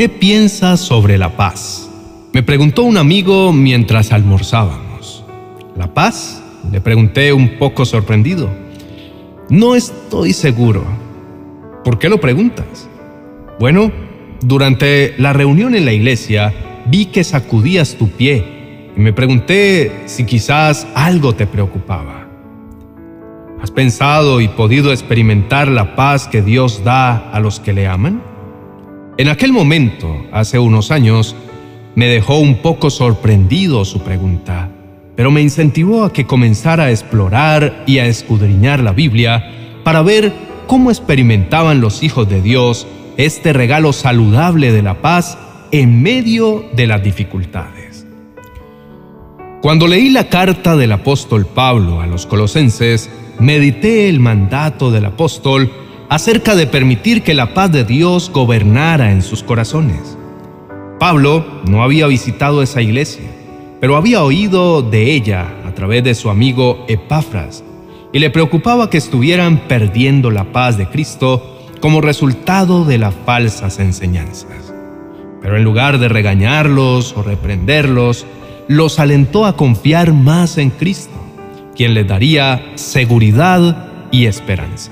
¿Qué piensas sobre la paz? Me preguntó un amigo mientras almorzábamos. ¿La paz? Le pregunté un poco sorprendido. No estoy seguro. ¿Por qué lo preguntas? Bueno, durante la reunión en la iglesia vi que sacudías tu pie y me pregunté si quizás algo te preocupaba. ¿Has pensado y podido experimentar la paz que Dios da a los que le aman? En aquel momento, hace unos años, me dejó un poco sorprendido su pregunta, pero me incentivó a que comenzara a explorar y a escudriñar la Biblia para ver cómo experimentaban los hijos de Dios este regalo saludable de la paz en medio de las dificultades. Cuando leí la carta del apóstol Pablo a los colosenses, medité el mandato del apóstol acerca de permitir que la paz de Dios gobernara en sus corazones. Pablo no había visitado esa iglesia, pero había oído de ella a través de su amigo Epafras y le preocupaba que estuvieran perdiendo la paz de Cristo como resultado de las falsas enseñanzas. Pero en lugar de regañarlos o reprenderlos, los alentó a confiar más en Cristo, quien les daría seguridad y esperanza.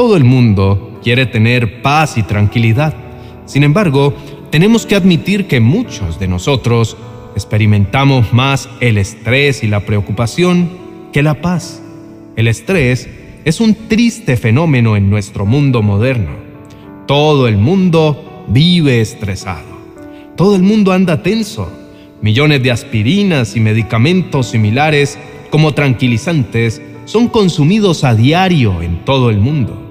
Todo el mundo quiere tener paz y tranquilidad. Sin embargo, tenemos que admitir que muchos de nosotros experimentamos más el estrés y la preocupación que la paz. El estrés es un triste fenómeno en nuestro mundo moderno. Todo el mundo vive estresado. Todo el mundo anda tenso. Millones de aspirinas y medicamentos similares como tranquilizantes son consumidos a diario en todo el mundo.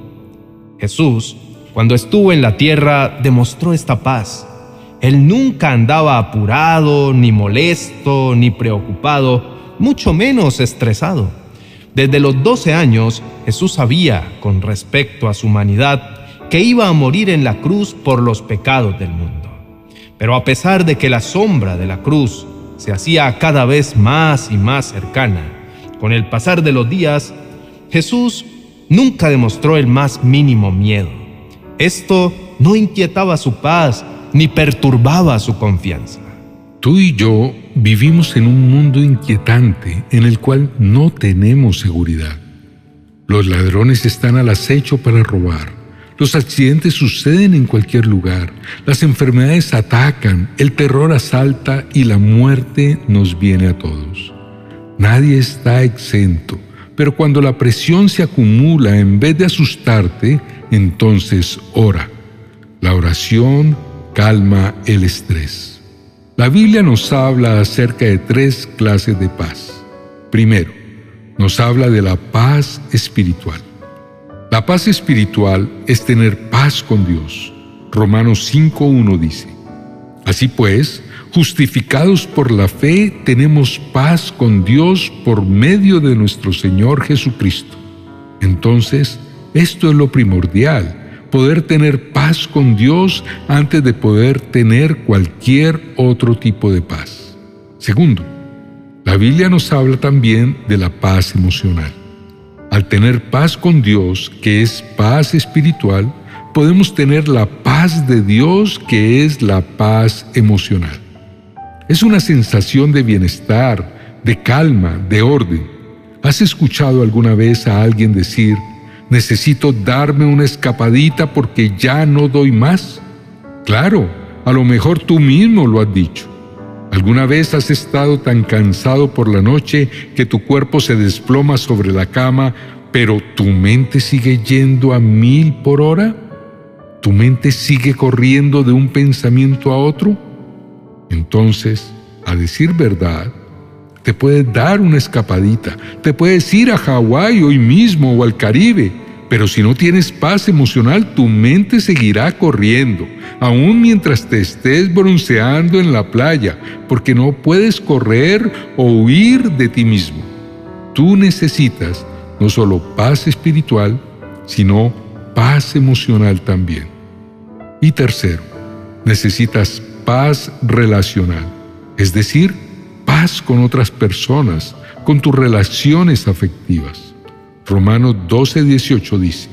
Jesús, cuando estuvo en la tierra, demostró esta paz. Él nunca andaba apurado, ni molesto, ni preocupado, mucho menos estresado. Desde los 12 años, Jesús sabía, con respecto a su humanidad, que iba a morir en la cruz por los pecados del mundo. Pero a pesar de que la sombra de la cruz se hacía cada vez más y más cercana, con el pasar de los días, Jesús nunca demostró el más mínimo miedo. Esto no inquietaba su paz ni perturbaba su confianza. Tú y yo vivimos en un mundo inquietante en el cual no tenemos seguridad. Los ladrones están al acecho para robar. Los accidentes suceden en cualquier lugar. Las enfermedades atacan, el terror asalta y la muerte nos viene a todos. Nadie está exento pero cuando la presión se acumula, en vez de asustarte, entonces ora. La oración calma el estrés. La Biblia nos habla acerca de tres clases de paz. Primero, nos habla de la paz espiritual. La paz espiritual es tener paz con Dios. Romanos 5.1 dice, Así pues, Justificados por la fe, tenemos paz con Dios por medio de nuestro Señor Jesucristo. Entonces, esto es lo primordial, poder tener paz con Dios antes de poder tener cualquier otro tipo de paz. Segundo, la Biblia nos habla también de la paz emocional. Al tener paz con Dios, que es paz espiritual, podemos tener la paz de Dios, que es la paz emocional. Es una sensación de bienestar, de calma, de orden. ¿Has escuchado alguna vez a alguien decir, necesito darme una escapadita porque ya no doy más? Claro, a lo mejor tú mismo lo has dicho. ¿Alguna vez has estado tan cansado por la noche que tu cuerpo se desploma sobre la cama, pero tu mente sigue yendo a mil por hora? ¿Tu mente sigue corriendo de un pensamiento a otro? Entonces, a decir verdad, te puedes dar una escapadita, te puedes ir a Hawái hoy mismo o al Caribe, pero si no tienes paz emocional, tu mente seguirá corriendo, aún mientras te estés bronceando en la playa, porque no puedes correr o huir de ti mismo. Tú necesitas no solo paz espiritual, sino paz emocional también. Y tercero, necesitas paz relacional, es decir, paz con otras personas, con tus relaciones afectivas. Romanos 12, 18 dice,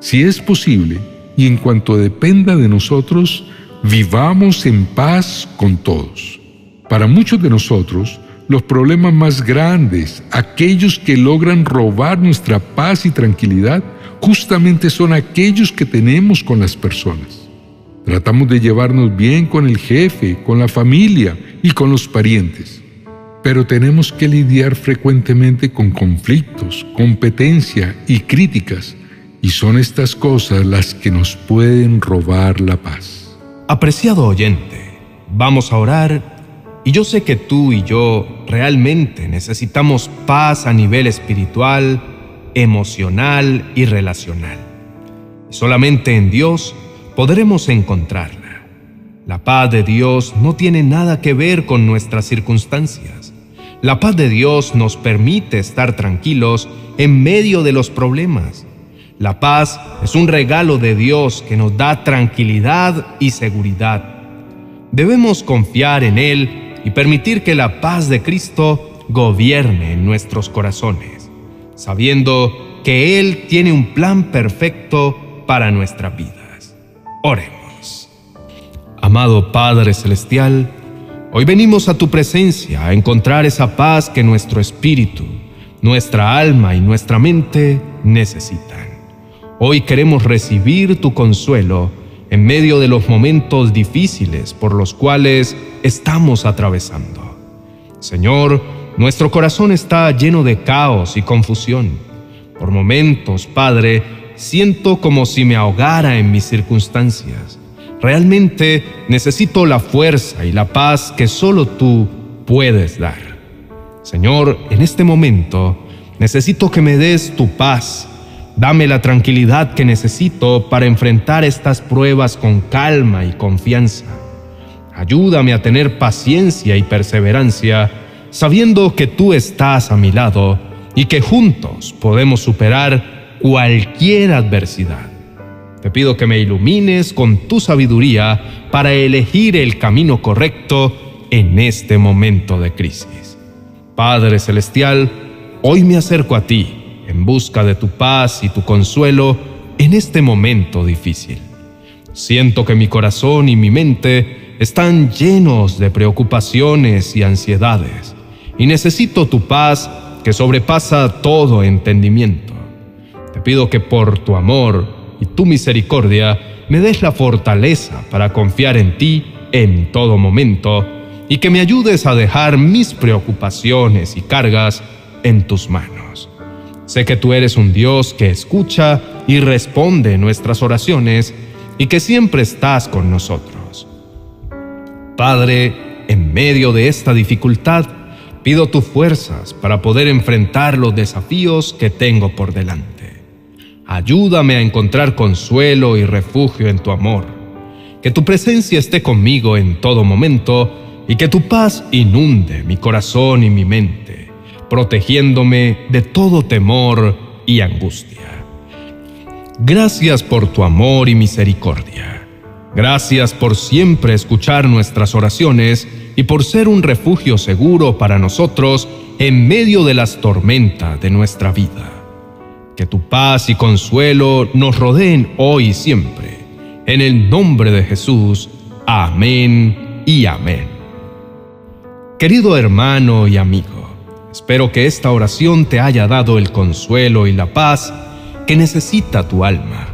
si es posible, y en cuanto dependa de nosotros, vivamos en paz con todos. Para muchos de nosotros, los problemas más grandes, aquellos que logran robar nuestra paz y tranquilidad, justamente son aquellos que tenemos con las personas. Tratamos de llevarnos bien con el jefe, con la familia y con los parientes, pero tenemos que lidiar frecuentemente con conflictos, competencia y críticas, y son estas cosas las que nos pueden robar la paz. Apreciado oyente, vamos a orar y yo sé que tú y yo realmente necesitamos paz a nivel espiritual, emocional y relacional. solamente en Dios podremos encontrarla. La paz de Dios no tiene nada que ver con nuestras circunstancias. La paz de Dios nos permite estar tranquilos en medio de los problemas. La paz es un regalo de Dios que nos da tranquilidad y seguridad. Debemos confiar en Él y permitir que la paz de Cristo gobierne en nuestros corazones, sabiendo que Él tiene un plan perfecto para nuestras vidas. Oremos. Amado Padre Celestial, hoy venimos a tu presencia a encontrar esa paz que nuestro espíritu, nuestra alma y nuestra mente necesitan. Hoy queremos recibir tu consuelo en medio de los momentos difíciles por los cuales estamos atravesando. Señor, nuestro corazón está lleno de caos y confusión. Por momentos, Padre, siento como si me ahogara en mis circunstancias. Realmente necesito la fuerza y la paz que solo tú puedes dar. Señor, en este momento necesito que me des tu paz Dame la tranquilidad que necesito para enfrentar estas pruebas con calma y confianza. Ayúdame a tener paciencia y perseverancia, sabiendo que tú estás a mi lado y que juntos podemos superar cualquier adversidad. Te pido que me ilumines con tu sabiduría para elegir el camino correcto en este momento de crisis. Padre Celestial, hoy me acerco a ti en busca de tu paz y tu consuelo en este momento difícil. Siento que mi corazón y mi mente están llenos de preocupaciones y ansiedades, y necesito tu paz que sobrepasa todo entendimiento. Te pido que por tu amor y tu misericordia me des la fortaleza para confiar en ti en todo momento y que me ayudes a dejar mis preocupaciones y cargas en tus manos. Sé que tú eres un Dios que escucha y responde nuestras oraciones y que siempre estás con nosotros. Padre, en medio de esta dificultad, pido tus fuerzas para poder enfrentar los desafíos que tengo por delante. Ayúdame a encontrar consuelo y refugio en tu amor. Que tu presencia esté conmigo en todo momento y que tu paz inunde mi corazón y mi mente protegiéndome de todo temor y angustia. Gracias por tu amor y misericordia. Gracias por siempre escuchar nuestras oraciones y por ser un refugio seguro para nosotros en medio de las tormentas de nuestra vida. Que tu paz y consuelo nos rodeen hoy y siempre. En el nombre de Jesús. Amén y amén. Querido hermano y amigo, Espero que esta oración te haya dado el consuelo y la paz que necesita tu alma.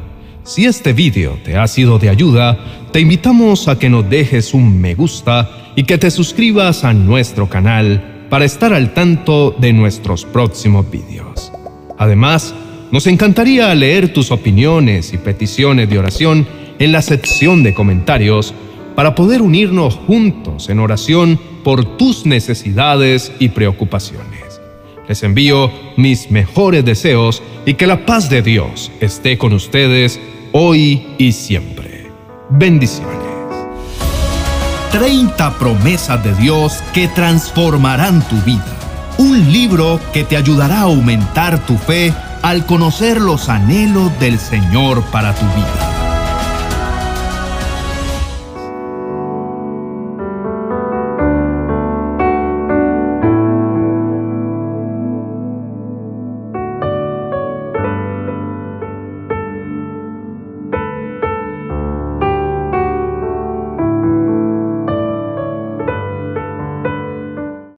Si este video te ha sido de ayuda, te invitamos a que nos dejes un me gusta y que te suscribas a nuestro canal para estar al tanto de nuestros próximos videos. Además, nos encantaría leer tus opiniones y peticiones de oración en la sección de comentarios para poder unirnos juntos en oración por tus necesidades y preocupaciones. Les envío mis mejores deseos y que la paz de Dios esté con ustedes hoy y siempre. Bendiciones. 30 promesas de Dios que transformarán tu vida. Un libro que te ayudará a aumentar tu fe al conocer los anhelos del Señor para tu vida.